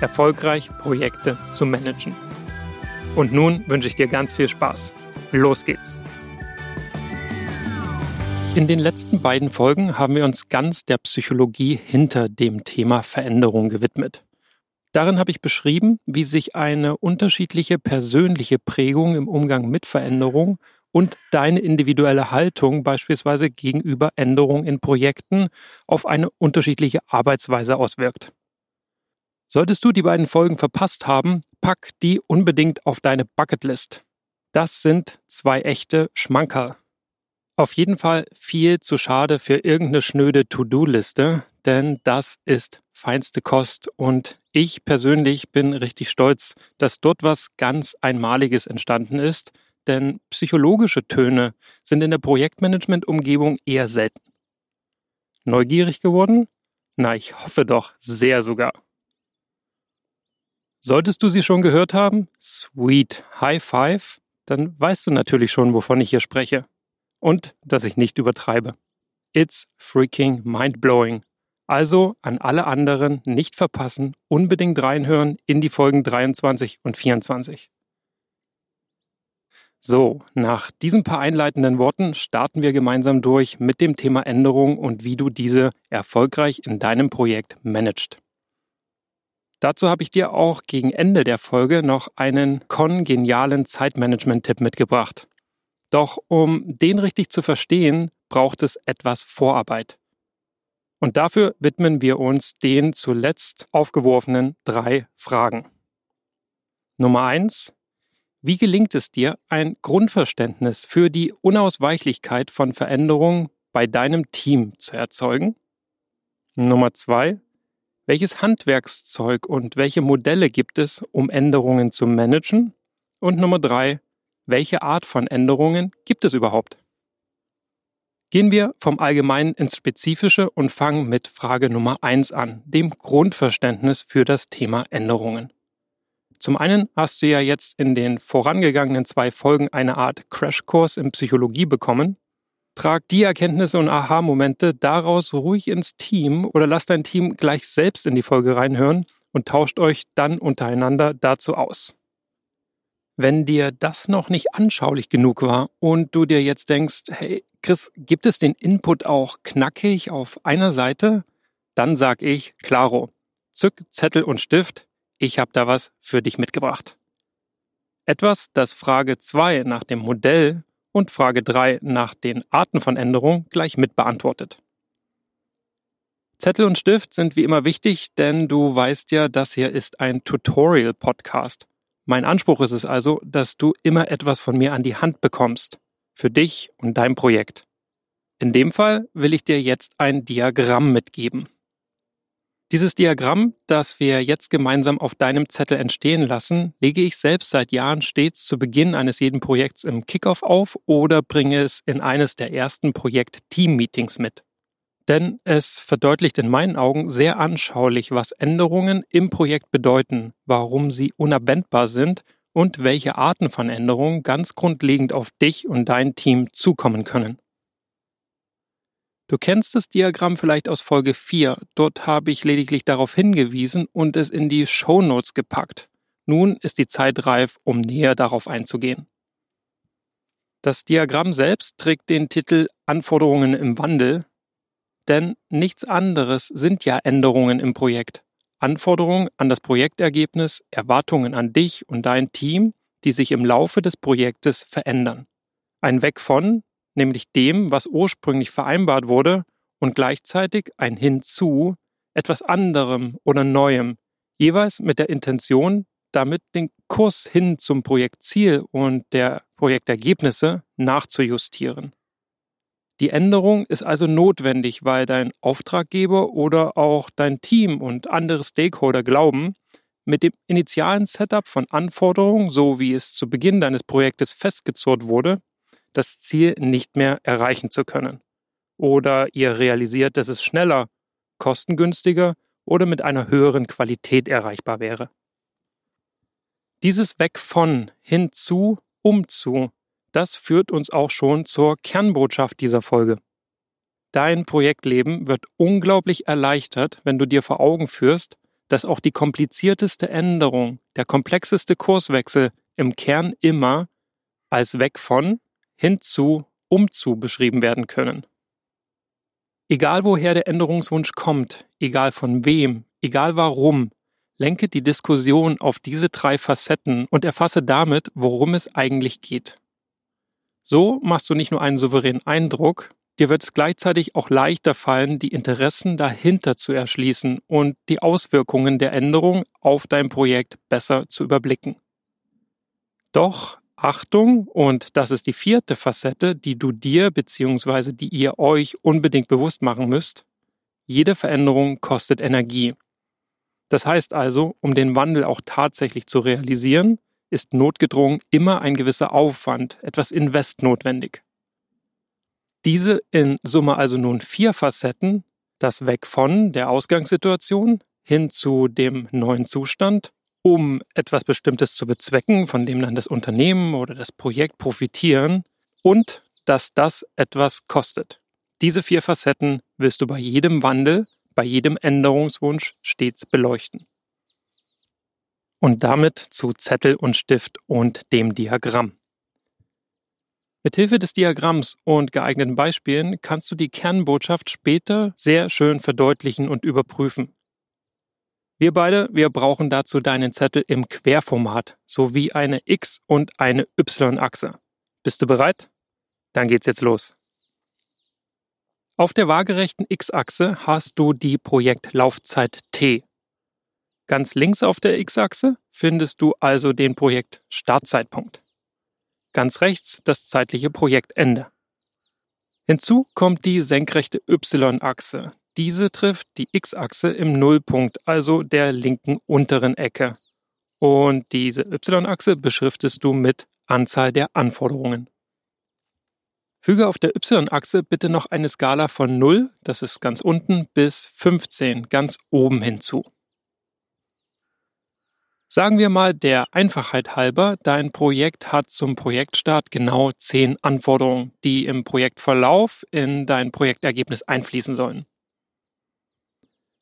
erfolgreich Projekte zu managen. Und nun wünsche ich dir ganz viel Spaß. Los geht's! In den letzten beiden Folgen haben wir uns ganz der Psychologie hinter dem Thema Veränderung gewidmet. Darin habe ich beschrieben, wie sich eine unterschiedliche persönliche Prägung im Umgang mit Veränderung und deine individuelle Haltung beispielsweise gegenüber Änderungen in Projekten auf eine unterschiedliche Arbeitsweise auswirkt. Solltest du die beiden Folgen verpasst haben, pack die unbedingt auf deine Bucketlist. Das sind zwei echte Schmankerl. Auf jeden Fall viel zu schade für irgendeine schnöde To-Do-Liste, denn das ist feinste Kost und ich persönlich bin richtig stolz, dass dort was ganz Einmaliges entstanden ist, denn psychologische Töne sind in der Projektmanagement-Umgebung eher selten. Neugierig geworden? Na, ich hoffe doch sehr sogar. Solltest du sie schon gehört haben? Sweet High Five? Dann weißt du natürlich schon, wovon ich hier spreche. Und dass ich nicht übertreibe. It's freaking mind-blowing. Also an alle anderen nicht verpassen, unbedingt reinhören in die Folgen 23 und 24. So, nach diesen paar einleitenden Worten starten wir gemeinsam durch mit dem Thema Änderung und wie du diese erfolgreich in deinem Projekt managst. Dazu habe ich dir auch gegen Ende der Folge noch einen kongenialen Zeitmanagement-Tipp mitgebracht. Doch um den richtig zu verstehen, braucht es etwas Vorarbeit. Und dafür widmen wir uns den zuletzt aufgeworfenen drei Fragen. Nummer eins: Wie gelingt es dir, ein Grundverständnis für die Unausweichlichkeit von Veränderungen bei deinem Team zu erzeugen? Nummer zwei: welches Handwerkszeug und welche Modelle gibt es, um Änderungen zu managen? Und Nummer drei, welche Art von Änderungen gibt es überhaupt? Gehen wir vom Allgemeinen ins Spezifische und fangen mit Frage Nummer eins an, dem Grundverständnis für das Thema Änderungen. Zum einen hast du ja jetzt in den vorangegangenen zwei Folgen eine Art Crashkurs in Psychologie bekommen, Trag die Erkenntnisse und Aha-Momente daraus ruhig ins Team oder lass dein Team gleich selbst in die Folge reinhören und tauscht euch dann untereinander dazu aus. Wenn dir das noch nicht anschaulich genug war und du dir jetzt denkst, hey, Chris, gibt es den Input auch knackig auf einer Seite? Dann sag ich, klaro, zück Zettel und Stift, ich habe da was für dich mitgebracht. Etwas, das Frage 2 nach dem Modell und Frage 3 nach den Arten von Änderung gleich mit beantwortet. Zettel und Stift sind wie immer wichtig, denn du weißt ja, das hier ist ein Tutorial-Podcast. Mein Anspruch ist es also, dass du immer etwas von mir an die Hand bekommst. Für dich und dein Projekt. In dem Fall will ich dir jetzt ein Diagramm mitgeben. Dieses Diagramm, das wir jetzt gemeinsam auf deinem Zettel entstehen lassen, lege ich selbst seit Jahren stets zu Beginn eines jeden Projekts im Kickoff auf oder bringe es in eines der ersten Projekt-Team-Meetings mit. Denn es verdeutlicht in meinen Augen sehr anschaulich, was Änderungen im Projekt bedeuten, warum sie unabwendbar sind und welche Arten von Änderungen ganz grundlegend auf dich und dein Team zukommen können. Du kennst das Diagramm vielleicht aus Folge 4. Dort habe ich lediglich darauf hingewiesen und es in die Show Notes gepackt. Nun ist die Zeit reif, um näher darauf einzugehen. Das Diagramm selbst trägt den Titel Anforderungen im Wandel, denn nichts anderes sind ja Änderungen im Projekt. Anforderungen an das Projektergebnis, Erwartungen an dich und dein Team, die sich im Laufe des Projektes verändern. Ein Weg von, nämlich dem, was ursprünglich vereinbart wurde, und gleichzeitig ein Hinzu, etwas anderem oder Neuem, jeweils mit der Intention, damit den Kurs hin zum Projektziel und der Projektergebnisse nachzujustieren. Die Änderung ist also notwendig, weil dein Auftraggeber oder auch dein Team und andere Stakeholder glauben, mit dem initialen Setup von Anforderungen, so wie es zu Beginn deines Projektes festgezurrt wurde, das Ziel nicht mehr erreichen zu können. Oder ihr realisiert, dass es schneller, kostengünstiger oder mit einer höheren Qualität erreichbar wäre. Dieses Weg von, hinzu, umzu das führt uns auch schon zur Kernbotschaft dieser Folge. Dein Projektleben wird unglaublich erleichtert, wenn du dir vor Augen führst, dass auch die komplizierteste Änderung, der komplexeste Kurswechsel im Kern immer als weg von, hinzu, umzu beschrieben werden können. Egal woher der Änderungswunsch kommt, egal von wem, egal warum, lenke die Diskussion auf diese drei Facetten und erfasse damit, worum es eigentlich geht. So machst du nicht nur einen souveränen Eindruck, dir wird es gleichzeitig auch leichter fallen, die Interessen dahinter zu erschließen und die Auswirkungen der Änderung auf dein Projekt besser zu überblicken. Doch Achtung, und das ist die vierte Facette, die du dir bzw. die ihr euch unbedingt bewusst machen müsst, jede Veränderung kostet Energie. Das heißt also, um den Wandel auch tatsächlich zu realisieren, ist notgedrungen immer ein gewisser Aufwand, etwas Invest notwendig. Diese in Summe also nun vier Facetten, das Weg von der Ausgangssituation hin zu dem neuen Zustand, um etwas Bestimmtes zu bezwecken, von dem dann das Unternehmen oder das Projekt profitieren und dass das etwas kostet. Diese vier Facetten willst du bei jedem Wandel, bei jedem Änderungswunsch stets beleuchten und damit zu Zettel und Stift und dem Diagramm. Mithilfe des Diagramms und geeigneten Beispielen kannst du die Kernbotschaft später sehr schön verdeutlichen und überprüfen. Wir beide, wir brauchen dazu deinen Zettel im Querformat sowie eine X- und eine Y-Achse. Bist du bereit? Dann geht's jetzt los. Auf der waagerechten X-Achse hast du die Projektlaufzeit T Ganz links auf der X-Achse findest du also den Projekt Startzeitpunkt. Ganz rechts das zeitliche Projektende. Hinzu kommt die senkrechte Y-Achse. Diese trifft die X-Achse im Nullpunkt, also der linken unteren Ecke. Und diese Y-Achse beschriftest du mit Anzahl der Anforderungen. Füge auf der Y-Achse bitte noch eine Skala von 0, das ist ganz unten, bis 15, ganz oben hinzu. Sagen wir mal der Einfachheit halber, dein Projekt hat zum Projektstart genau zehn Anforderungen, die im Projektverlauf in dein Projektergebnis einfließen sollen.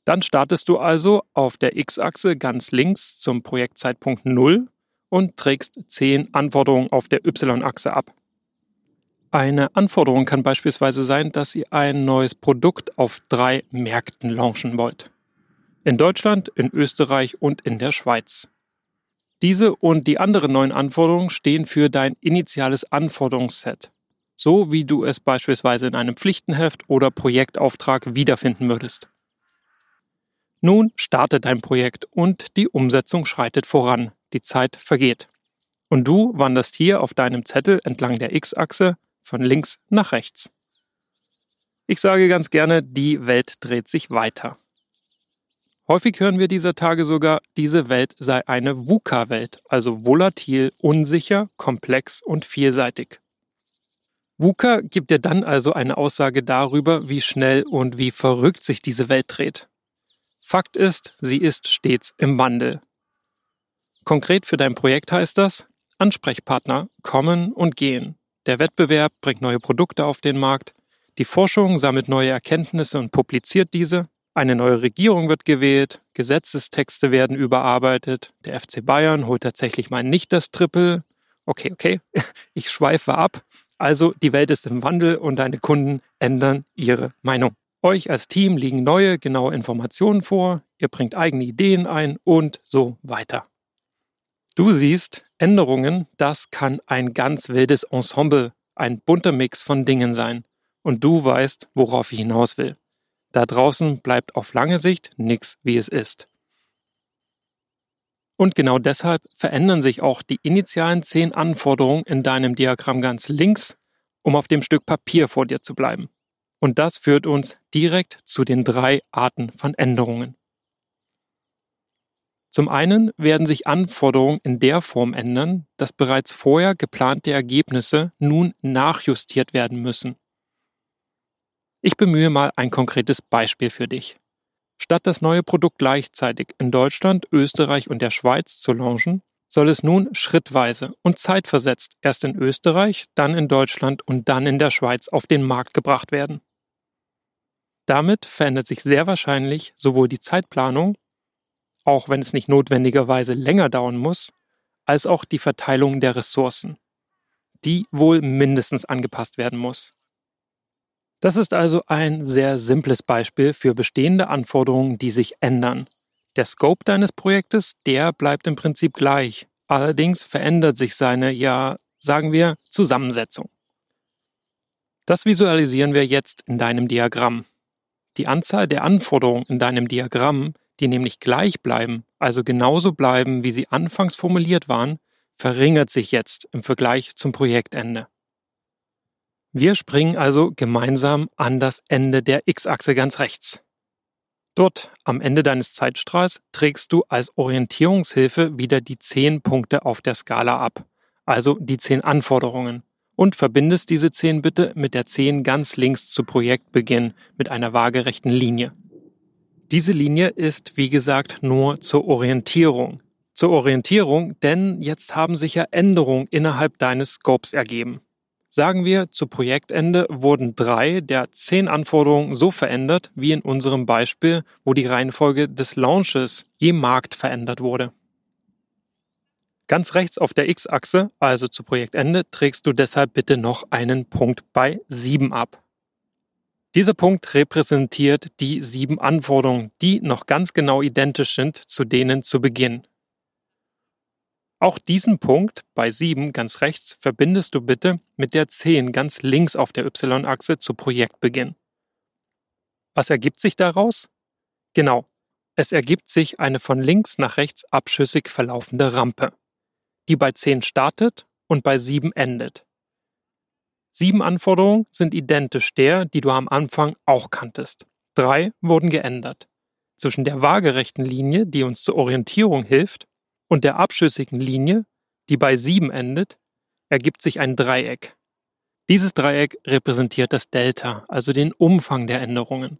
Dann startest du also auf der X-Achse ganz links zum Projektzeitpunkt 0 und trägst zehn Anforderungen auf der Y-Achse ab. Eine Anforderung kann beispielsweise sein, dass ihr ein neues Produkt auf drei Märkten launchen wollt. In Deutschland, in Österreich und in der Schweiz. Diese und die anderen neuen Anforderungen stehen für dein initiales Anforderungsset, so wie du es beispielsweise in einem Pflichtenheft oder Projektauftrag wiederfinden würdest. Nun startet dein Projekt und die Umsetzung schreitet voran, die Zeit vergeht. Und du wanderst hier auf deinem Zettel entlang der X-Achse von links nach rechts. Ich sage ganz gerne, die Welt dreht sich weiter. Häufig hören wir dieser Tage sogar, diese Welt sei eine VUCA-Welt, also volatil, unsicher, komplex und vielseitig. VUCA gibt dir dann also eine Aussage darüber, wie schnell und wie verrückt sich diese Welt dreht. Fakt ist, sie ist stets im Wandel. Konkret für dein Projekt heißt das, Ansprechpartner kommen und gehen. Der Wettbewerb bringt neue Produkte auf den Markt, die Forschung sammelt neue Erkenntnisse und publiziert diese, eine neue Regierung wird gewählt, Gesetzestexte werden überarbeitet, der FC Bayern holt tatsächlich mal nicht das Triple. Okay, okay, ich schweife ab. Also die Welt ist im Wandel und deine Kunden ändern ihre Meinung. Euch als Team liegen neue, genaue Informationen vor, ihr bringt eigene Ideen ein und so weiter. Du siehst, Änderungen, das kann ein ganz wildes Ensemble, ein bunter Mix von Dingen sein. Und du weißt, worauf ich hinaus will. Da draußen bleibt auf lange Sicht nichts, wie es ist. Und genau deshalb verändern sich auch die initialen zehn Anforderungen in deinem Diagramm ganz links, um auf dem Stück Papier vor dir zu bleiben. Und das führt uns direkt zu den drei Arten von Änderungen. Zum einen werden sich Anforderungen in der Form ändern, dass bereits vorher geplante Ergebnisse nun nachjustiert werden müssen. Ich bemühe mal ein konkretes Beispiel für dich. Statt das neue Produkt gleichzeitig in Deutschland, Österreich und der Schweiz zu launchen, soll es nun schrittweise und zeitversetzt erst in Österreich, dann in Deutschland und dann in der Schweiz auf den Markt gebracht werden. Damit verändert sich sehr wahrscheinlich sowohl die Zeitplanung, auch wenn es nicht notwendigerweise länger dauern muss, als auch die Verteilung der Ressourcen, die wohl mindestens angepasst werden muss. Das ist also ein sehr simples Beispiel für bestehende Anforderungen, die sich ändern. Der Scope deines Projektes, der bleibt im Prinzip gleich. Allerdings verändert sich seine, ja, sagen wir, Zusammensetzung. Das visualisieren wir jetzt in deinem Diagramm. Die Anzahl der Anforderungen in deinem Diagramm, die nämlich gleich bleiben, also genauso bleiben, wie sie anfangs formuliert waren, verringert sich jetzt im Vergleich zum Projektende. Wir springen also gemeinsam an das Ende der X-Achse ganz rechts. Dort am Ende deines Zeitstrahls trägst du als Orientierungshilfe wieder die zehn Punkte auf der Skala ab, also die zehn Anforderungen und verbindest diese 10 bitte mit der 10 ganz links zu Projektbeginn mit einer waagerechten Linie. Diese Linie ist, wie gesagt, nur zur Orientierung. Zur Orientierung, denn jetzt haben sich ja Änderungen innerhalb deines Scopes ergeben. Sagen wir, zu Projektende wurden drei der zehn Anforderungen so verändert, wie in unserem Beispiel, wo die Reihenfolge des Launches je Markt verändert wurde. Ganz rechts auf der X-Achse, also zu Projektende, trägst du deshalb bitte noch einen Punkt bei 7 ab. Dieser Punkt repräsentiert die sieben Anforderungen, die noch ganz genau identisch sind zu denen zu Beginn. Auch diesen Punkt bei 7 ganz rechts verbindest du bitte mit der 10 ganz links auf der Y-Achse zu Projektbeginn. Was ergibt sich daraus? Genau, es ergibt sich eine von links nach rechts abschüssig verlaufende Rampe die bei 10 startet und bei 7 endet. Sieben Anforderungen sind identisch der, die du am Anfang auch kanntest. Drei wurden geändert. Zwischen der waagerechten Linie, die uns zur Orientierung hilft, und der abschüssigen Linie, die bei 7 endet, ergibt sich ein Dreieck. Dieses Dreieck repräsentiert das Delta, also den Umfang der Änderungen.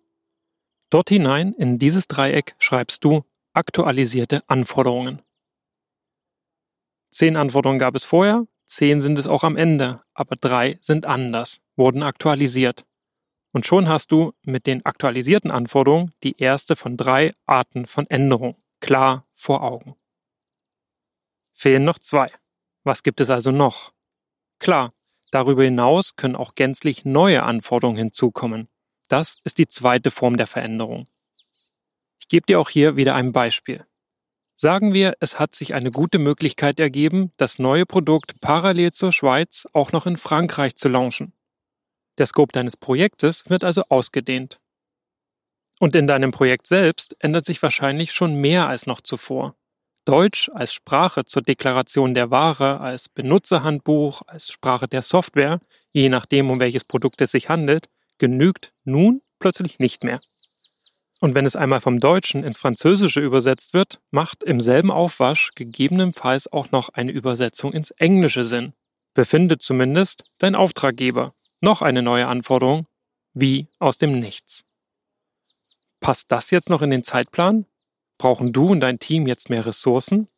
Dort hinein in dieses Dreieck schreibst du aktualisierte Anforderungen. Zehn Anforderungen gab es vorher, zehn sind es auch am Ende, aber drei sind anders, wurden aktualisiert. Und schon hast du mit den aktualisierten Anforderungen die erste von drei Arten von Änderung klar vor Augen. Fehlen noch zwei. Was gibt es also noch? Klar, darüber hinaus können auch gänzlich neue Anforderungen hinzukommen. Das ist die zweite Form der Veränderung. Ich gebe dir auch hier wieder ein Beispiel. Sagen wir, es hat sich eine gute Möglichkeit ergeben, das neue Produkt parallel zur Schweiz auch noch in Frankreich zu launchen. Der Scope deines Projektes wird also ausgedehnt. Und in deinem Projekt selbst ändert sich wahrscheinlich schon mehr als noch zuvor. Deutsch als Sprache zur Deklaration der Ware, als Benutzerhandbuch, als Sprache der Software, je nachdem, um welches Produkt es sich handelt, genügt nun plötzlich nicht mehr. Und wenn es einmal vom Deutschen ins Französische übersetzt wird, macht im selben Aufwasch gegebenenfalls auch noch eine Übersetzung ins Englische Sinn. Befindet zumindest dein Auftraggeber noch eine neue Anforderung, wie aus dem Nichts. Passt das jetzt noch in den Zeitplan? Brauchen du und dein Team jetzt mehr Ressourcen?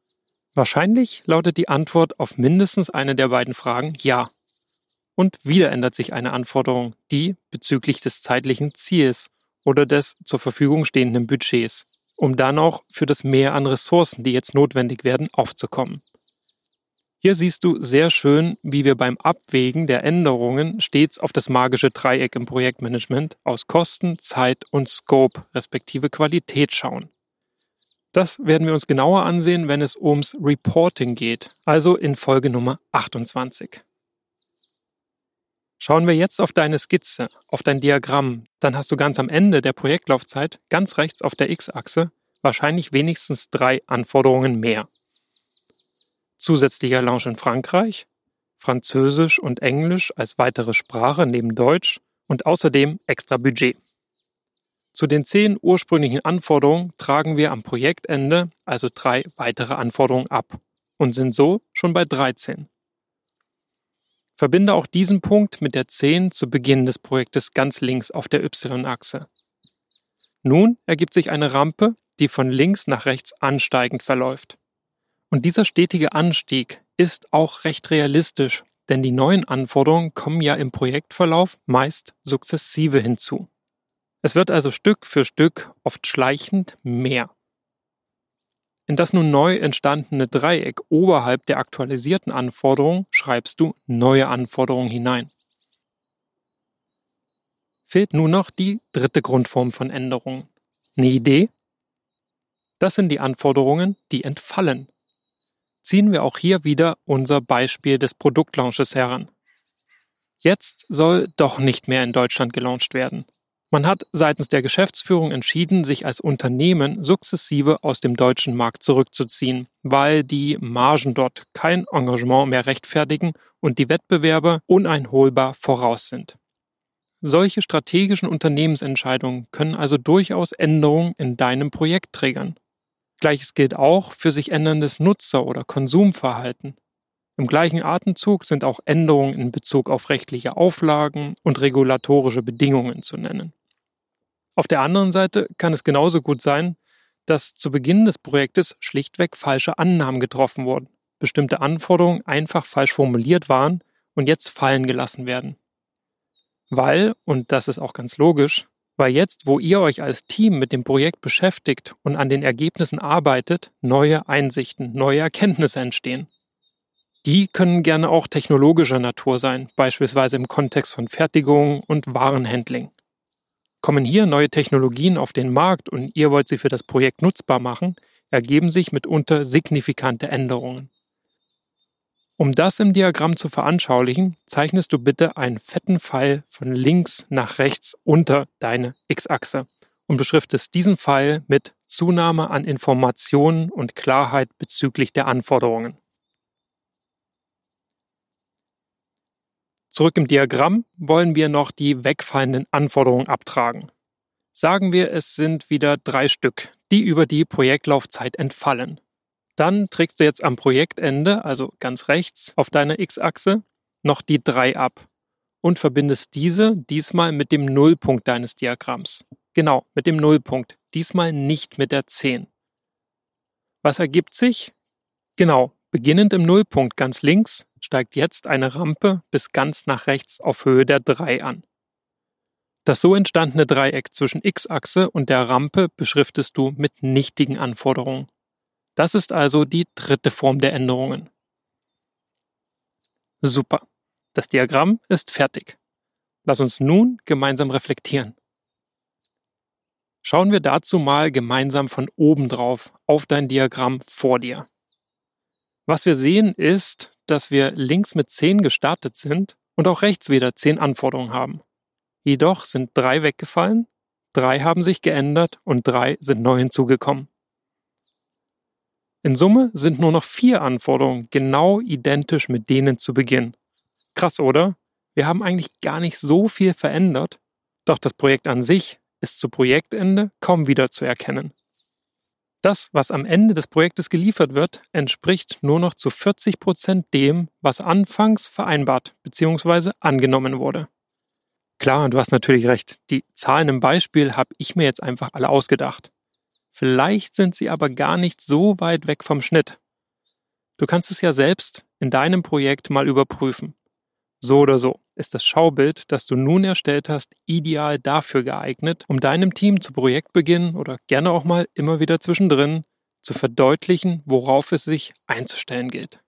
Wahrscheinlich lautet die Antwort auf mindestens eine der beiden Fragen ja. Und wieder ändert sich eine Anforderung, die bezüglich des zeitlichen Ziels oder des zur Verfügung stehenden Budgets, um dann auch für das Mehr an Ressourcen, die jetzt notwendig werden, aufzukommen. Hier siehst du sehr schön, wie wir beim Abwägen der Änderungen stets auf das magische Dreieck im Projektmanagement aus Kosten, Zeit und Scope respektive Qualität schauen. Das werden wir uns genauer ansehen, wenn es ums Reporting geht, also in Folge Nummer 28. Schauen wir jetzt auf deine Skizze, auf dein Diagramm, dann hast du ganz am Ende der Projektlaufzeit, ganz rechts auf der X-Achse, wahrscheinlich wenigstens drei Anforderungen mehr zusätzlicher Lounge in Frankreich, Französisch und Englisch als weitere Sprache neben Deutsch und außerdem extra Budget. Zu den zehn ursprünglichen Anforderungen tragen wir am Projektende also drei weitere Anforderungen ab und sind so schon bei 13. Verbinde auch diesen Punkt mit der 10 zu Beginn des Projektes ganz links auf der Y-Achse. Nun ergibt sich eine Rampe, die von links nach rechts ansteigend verläuft. Und dieser stetige Anstieg ist auch recht realistisch, denn die neuen Anforderungen kommen ja im Projektverlauf meist sukzessive hinzu. Es wird also Stück für Stück, oft schleichend, mehr. In das nun neu entstandene Dreieck oberhalb der aktualisierten Anforderungen schreibst du neue Anforderungen hinein. Fehlt nun noch die dritte Grundform von Änderungen. Eine Idee? Das sind die Anforderungen, die entfallen, ziehen wir auch hier wieder unser Beispiel des Produktlaunches heran. Jetzt soll doch nicht mehr in Deutschland gelauncht werden. Man hat seitens der Geschäftsführung entschieden, sich als Unternehmen sukzessive aus dem deutschen Markt zurückzuziehen, weil die Margen dort kein Engagement mehr rechtfertigen und die Wettbewerber uneinholbar voraus sind. Solche strategischen Unternehmensentscheidungen können also durchaus Änderungen in deinem Projekt triggern. Gleiches gilt auch für sich änderndes Nutzer- oder Konsumverhalten. Im gleichen Atemzug sind auch Änderungen in Bezug auf rechtliche Auflagen und regulatorische Bedingungen zu nennen. Auf der anderen Seite kann es genauso gut sein, dass zu Beginn des Projektes schlichtweg falsche Annahmen getroffen wurden, bestimmte Anforderungen einfach falsch formuliert waren und jetzt fallen gelassen werden. Weil, und das ist auch ganz logisch, weil jetzt, wo ihr euch als Team mit dem Projekt beschäftigt und an den Ergebnissen arbeitet, neue Einsichten, neue Erkenntnisse entstehen. Die können gerne auch technologischer Natur sein, beispielsweise im Kontext von Fertigung und Warenhandling. Kommen hier neue Technologien auf den Markt und ihr wollt sie für das Projekt nutzbar machen, ergeben sich mitunter signifikante Änderungen. Um das im Diagramm zu veranschaulichen, zeichnest du bitte einen fetten Pfeil von links nach rechts unter deine X-Achse und beschriftest diesen Pfeil mit Zunahme an Informationen und Klarheit bezüglich der Anforderungen. Zurück im Diagramm wollen wir noch die wegfallenden Anforderungen abtragen. Sagen wir, es sind wieder drei Stück, die über die Projektlaufzeit entfallen. Dann trägst du jetzt am Projektende, also ganz rechts auf deiner X-Achse, noch die 3 ab und verbindest diese diesmal mit dem Nullpunkt deines Diagramms. Genau, mit dem Nullpunkt, diesmal nicht mit der 10. Was ergibt sich? Genau, beginnend im Nullpunkt ganz links steigt jetzt eine Rampe bis ganz nach rechts auf Höhe der 3 an. Das so entstandene Dreieck zwischen X-Achse und der Rampe beschriftest du mit nichtigen Anforderungen. Das ist also die dritte Form der Änderungen. Super. Das Diagramm ist fertig. Lass uns nun gemeinsam reflektieren. Schauen wir dazu mal gemeinsam von oben drauf auf dein Diagramm vor dir. Was wir sehen ist, dass wir links mit 10 gestartet sind und auch rechts wieder 10 Anforderungen haben. Jedoch sind drei weggefallen, drei haben sich geändert und drei sind neu hinzugekommen. In Summe sind nur noch vier Anforderungen genau identisch mit denen zu Beginn. Krass, oder? Wir haben eigentlich gar nicht so viel verändert, doch das Projekt an sich ist zu Projektende kaum wieder zu erkennen. Das, was am Ende des Projektes geliefert wird, entspricht nur noch zu 40 Prozent dem, was anfangs vereinbart bzw. angenommen wurde. Klar, du hast natürlich recht, die Zahlen im Beispiel habe ich mir jetzt einfach alle ausgedacht. Vielleicht sind sie aber gar nicht so weit weg vom Schnitt. Du kannst es ja selbst in deinem Projekt mal überprüfen. So oder so ist das Schaubild, das du nun erstellt hast, ideal dafür geeignet, um deinem Team zu Projektbeginn oder gerne auch mal immer wieder zwischendrin zu verdeutlichen, worauf es sich einzustellen gilt.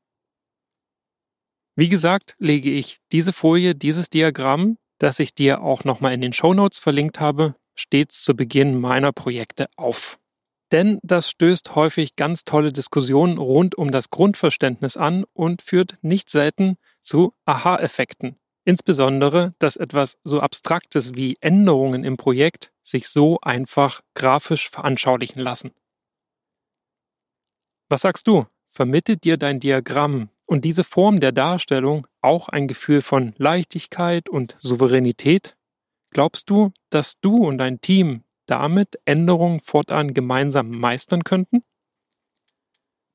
Wie gesagt, lege ich diese Folie, dieses Diagramm, das ich dir auch nochmal in den Show Notes verlinkt habe, stets zu Beginn meiner Projekte auf. Denn das stößt häufig ganz tolle Diskussionen rund um das Grundverständnis an und führt nicht selten zu Aha-Effekten. Insbesondere, dass etwas so Abstraktes wie Änderungen im Projekt sich so einfach grafisch veranschaulichen lassen. Was sagst du? Vermittelt dir dein Diagramm und diese Form der Darstellung auch ein Gefühl von Leichtigkeit und Souveränität? Glaubst du, dass du und dein Team damit Änderungen fortan gemeinsam meistern könnten?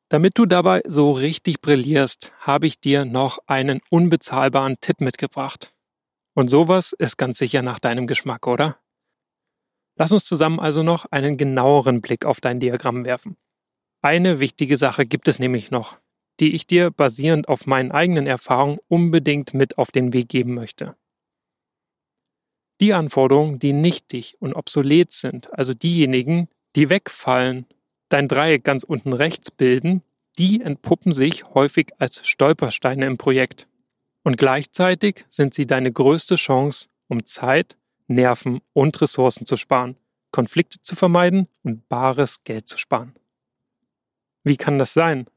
Damit du dabei so richtig brillierst, habe ich dir noch einen unbezahlbaren Tipp mitgebracht. Und sowas ist ganz sicher nach deinem Geschmack, oder? Lass uns zusammen also noch einen genaueren Blick auf dein Diagramm werfen. Eine wichtige Sache gibt es nämlich noch, die ich dir basierend auf meinen eigenen Erfahrungen unbedingt mit auf den Weg geben möchte. Die Anforderungen, die nichtig und obsolet sind, also diejenigen, die wegfallen, dein Dreieck ganz unten rechts bilden, die entpuppen sich häufig als Stolpersteine im Projekt. Und gleichzeitig sind sie deine größte Chance, um Zeit, Nerven und Ressourcen zu sparen, Konflikte zu vermeiden und bares Geld zu sparen. Wie kann das sein?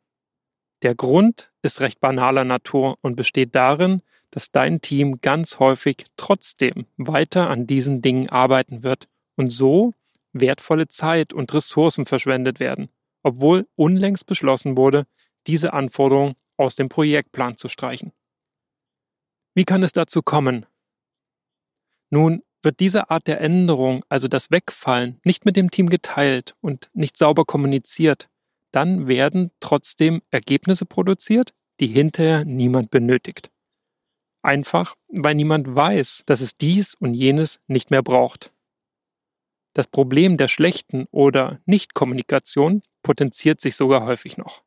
Der Grund ist recht banaler Natur und besteht darin, dass dein Team ganz häufig trotzdem weiter an diesen Dingen arbeiten wird und so wertvolle Zeit und Ressourcen verschwendet werden, obwohl unlängst beschlossen wurde, diese Anforderung aus dem Projektplan zu streichen. Wie kann es dazu kommen? Nun wird diese Art der Änderung, also das Wegfallen, nicht mit dem Team geteilt und nicht sauber kommuniziert, dann werden trotzdem Ergebnisse produziert, die hinterher niemand benötigt. Einfach, weil niemand weiß, dass es dies und jenes nicht mehr braucht. Das Problem der schlechten oder Nichtkommunikation potenziert sich sogar häufig noch.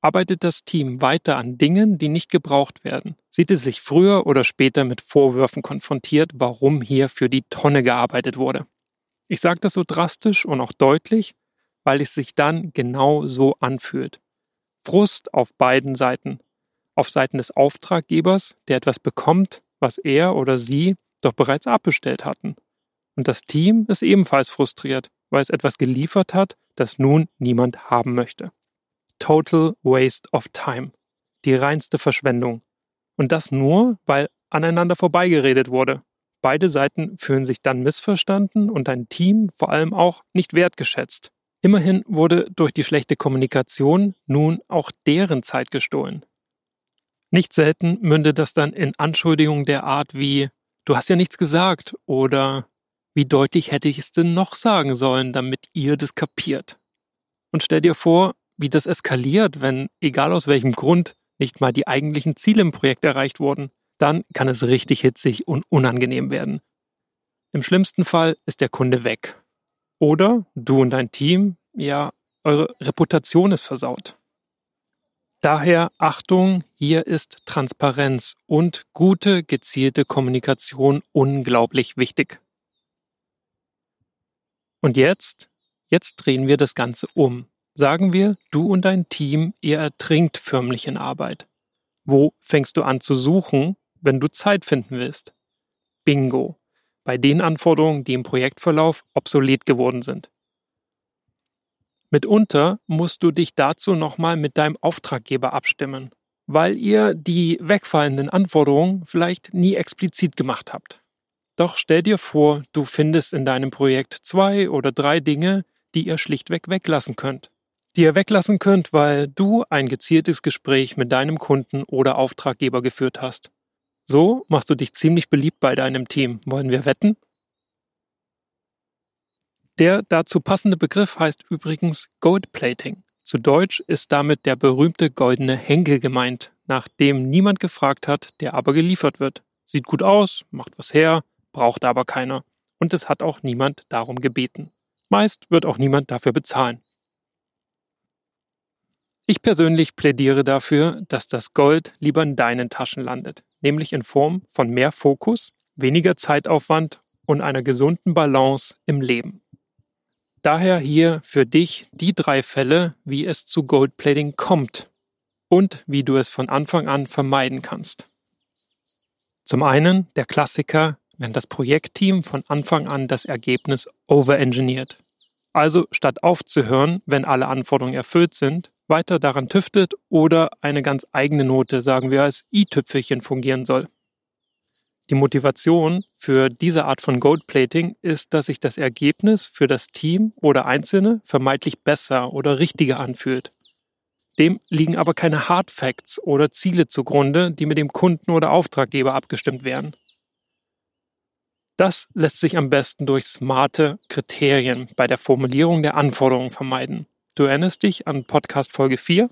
Arbeitet das Team weiter an Dingen, die nicht gebraucht werden, sieht es sich früher oder später mit Vorwürfen konfrontiert, warum hier für die Tonne gearbeitet wurde. Ich sage das so drastisch und auch deutlich, weil es sich dann genau so anfühlt. Frust auf beiden Seiten, auf Seiten des Auftraggebers, der etwas bekommt, was er oder sie doch bereits abbestellt hatten. Und das Team ist ebenfalls frustriert, weil es etwas geliefert hat, das nun niemand haben möchte. Total Waste of Time. Die reinste Verschwendung. Und das nur, weil aneinander vorbeigeredet wurde. Beide Seiten fühlen sich dann missverstanden und ein Team vor allem auch nicht wertgeschätzt. Immerhin wurde durch die schlechte Kommunikation nun auch deren Zeit gestohlen. Nicht selten mündet das dann in Anschuldigungen der Art wie Du hast ja nichts gesagt oder Wie deutlich hätte ich es denn noch sagen sollen, damit ihr das kapiert? Und stell dir vor, wie das eskaliert, wenn, egal aus welchem Grund, nicht mal die eigentlichen Ziele im Projekt erreicht wurden, dann kann es richtig hitzig und unangenehm werden. Im schlimmsten Fall ist der Kunde weg. Oder du und dein Team, ja, eure Reputation ist versaut. Daher Achtung, hier ist Transparenz und gute, gezielte Kommunikation unglaublich wichtig. Und jetzt, jetzt drehen wir das Ganze um. Sagen wir, du und dein Team, ihr ertrinkt förmlich in Arbeit. Wo fängst du an zu suchen, wenn du Zeit finden willst? Bingo. Bei den Anforderungen, die im Projektverlauf obsolet geworden sind. Mitunter musst du dich dazu nochmal mit deinem Auftraggeber abstimmen, weil ihr die wegfallenden Anforderungen vielleicht nie explizit gemacht habt. Doch stell dir vor, du findest in deinem Projekt zwei oder drei Dinge, die ihr schlichtweg weglassen könnt. Die ihr weglassen könnt, weil du ein gezieltes Gespräch mit deinem Kunden oder Auftraggeber geführt hast. So machst du dich ziemlich beliebt bei deinem Team. Wollen wir wetten? Der dazu passende Begriff heißt übrigens Goldplating. Zu Deutsch ist damit der berühmte goldene Henkel gemeint, nach dem niemand gefragt hat, der aber geliefert wird. Sieht gut aus, macht was her, braucht aber keiner. Und es hat auch niemand darum gebeten. Meist wird auch niemand dafür bezahlen. Ich persönlich plädiere dafür, dass das Gold lieber in deinen Taschen landet, nämlich in Form von mehr Fokus, weniger Zeitaufwand und einer gesunden Balance im Leben. Daher hier für dich die drei Fälle, wie es zu Goldplating kommt und wie du es von Anfang an vermeiden kannst. Zum einen der Klassiker, wenn das Projektteam von Anfang an das Ergebnis overengineert. Also statt aufzuhören, wenn alle Anforderungen erfüllt sind, weiter daran tüftet oder eine ganz eigene Note, sagen wir als i-Tüpfelchen fungieren soll. Die Motivation für diese Art von Goldplating ist, dass sich das Ergebnis für das Team oder Einzelne vermeintlich besser oder richtiger anfühlt. Dem liegen aber keine Hard Facts oder Ziele zugrunde, die mit dem Kunden oder Auftraggeber abgestimmt werden. Das lässt sich am besten durch smarte Kriterien bei der Formulierung der Anforderungen vermeiden. Du erinnerst dich an Podcast Folge 4?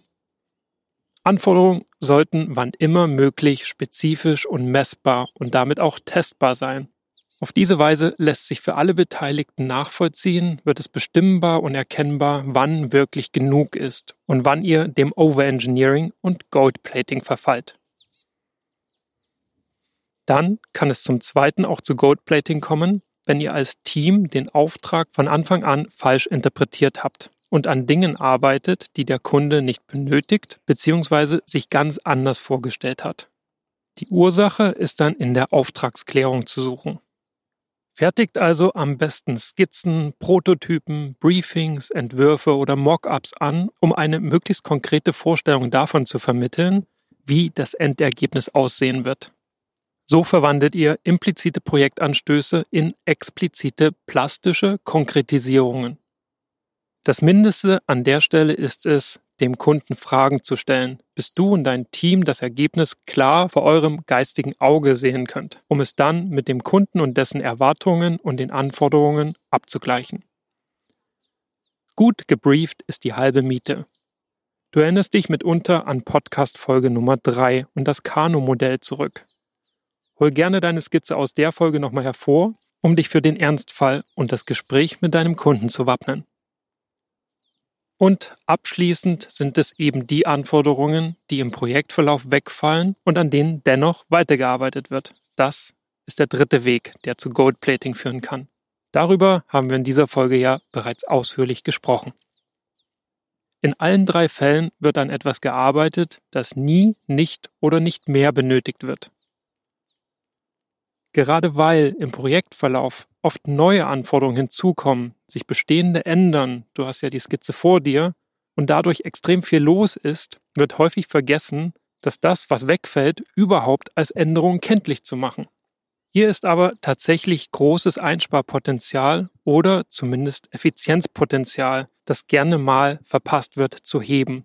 Anforderungen sollten wann immer möglich spezifisch und messbar und damit auch testbar sein. Auf diese Weise lässt sich für alle Beteiligten nachvollziehen, wird es bestimmbar und erkennbar, wann wirklich genug ist und wann ihr dem Overengineering und Goldplating verfallt. Dann kann es zum zweiten auch zu Goldplating kommen, wenn ihr als Team den Auftrag von Anfang an falsch interpretiert habt und an Dingen arbeitet, die der Kunde nicht benötigt bzw. sich ganz anders vorgestellt hat. Die Ursache ist dann in der Auftragsklärung zu suchen. Fertigt also am besten Skizzen, Prototypen, Briefings, Entwürfe oder Mockups an, um eine möglichst konkrete Vorstellung davon zu vermitteln, wie das Endergebnis aussehen wird. So verwandelt ihr implizite Projektanstöße in explizite plastische Konkretisierungen. Das Mindeste an der Stelle ist es, dem Kunden Fragen zu stellen, bis du und dein Team das Ergebnis klar vor eurem geistigen Auge sehen könnt, um es dann mit dem Kunden und dessen Erwartungen und den Anforderungen abzugleichen. Gut gebrieft ist die halbe Miete. Du erinnerst dich mitunter an Podcast Folge Nummer 3 und das Kano-Modell zurück. Hol gerne deine Skizze aus der Folge nochmal hervor, um dich für den Ernstfall und das Gespräch mit deinem Kunden zu wappnen. Und abschließend sind es eben die Anforderungen, die im Projektverlauf wegfallen und an denen dennoch weitergearbeitet wird. Das ist der dritte Weg, der zu Goldplating führen kann. Darüber haben wir in dieser Folge ja bereits ausführlich gesprochen. In allen drei Fällen wird an etwas gearbeitet, das nie, nicht oder nicht mehr benötigt wird. Gerade weil im Projektverlauf oft neue Anforderungen hinzukommen, sich bestehende ändern, du hast ja die Skizze vor dir, und dadurch extrem viel los ist, wird häufig vergessen, dass das, was wegfällt, überhaupt als Änderung kenntlich zu machen. Hier ist aber tatsächlich großes Einsparpotenzial oder zumindest Effizienzpotenzial, das gerne mal verpasst wird zu heben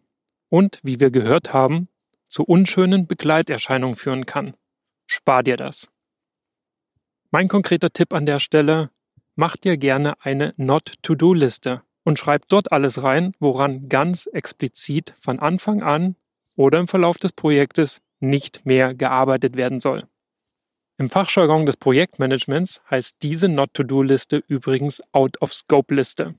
und, wie wir gehört haben, zu unschönen Begleiterscheinungen führen kann. Spar dir das. Mein konkreter Tipp an der Stelle, mach dir gerne eine Not-to-Do-Liste und schreib dort alles rein, woran ganz explizit von Anfang an oder im Verlauf des Projektes nicht mehr gearbeitet werden soll. Im Fachjargon des Projektmanagements heißt diese Not-to-Do-Liste übrigens Out-of-Scope-Liste.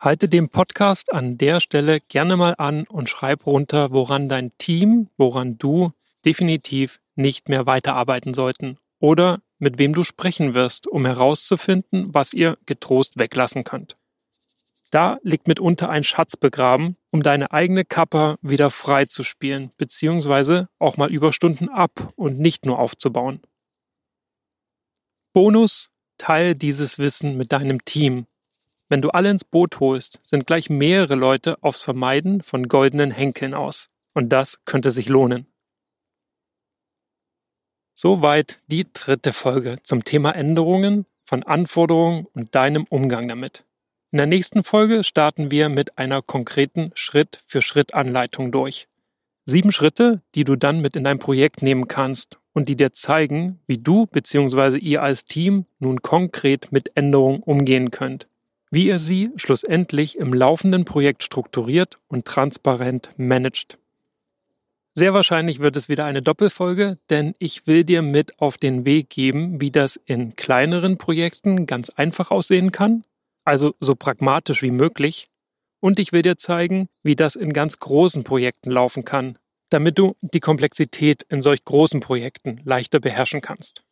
Halte den Podcast an der Stelle gerne mal an und schreib runter, woran dein Team, woran du definitiv nicht mehr weiterarbeiten sollten oder mit wem du sprechen wirst, um herauszufinden, was ihr getrost weglassen könnt. Da liegt mitunter ein Schatz begraben, um deine eigene Kappa wieder frei zu spielen, beziehungsweise auch mal Überstunden ab und nicht nur aufzubauen. Bonus, teile dieses Wissen mit deinem Team. Wenn du alle ins Boot holst, sind gleich mehrere Leute aufs Vermeiden von goldenen Henkeln aus. Und das könnte sich lohnen. Soweit die dritte Folge zum Thema Änderungen von Anforderungen und deinem Umgang damit. In der nächsten Folge starten wir mit einer konkreten Schritt-für-Schritt-Anleitung durch. Sieben Schritte, die du dann mit in dein Projekt nehmen kannst und die dir zeigen, wie du bzw. ihr als Team nun konkret mit Änderungen umgehen könnt. Wie ihr sie schlussendlich im laufenden Projekt strukturiert und transparent managt. Sehr wahrscheinlich wird es wieder eine Doppelfolge, denn ich will dir mit auf den Weg geben, wie das in kleineren Projekten ganz einfach aussehen kann, also so pragmatisch wie möglich, und ich will dir zeigen, wie das in ganz großen Projekten laufen kann, damit du die Komplexität in solch großen Projekten leichter beherrschen kannst.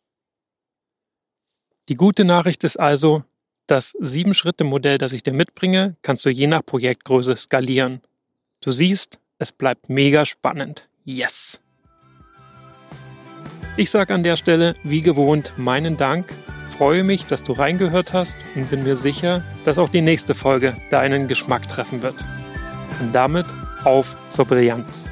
Die gute Nachricht ist also, das Sieben-Schritte-Modell, das ich dir mitbringe, kannst du je nach Projektgröße skalieren. Du siehst, Es bleibt mega spannend. Yes! Ich sage an der Stelle, wie gewohnt, meinen Dank, freue mich, dass du reingehört hast und bin mir sicher, dass auch die nächste Folge deinen Geschmack treffen wird. Und damit auf zur Brillanz.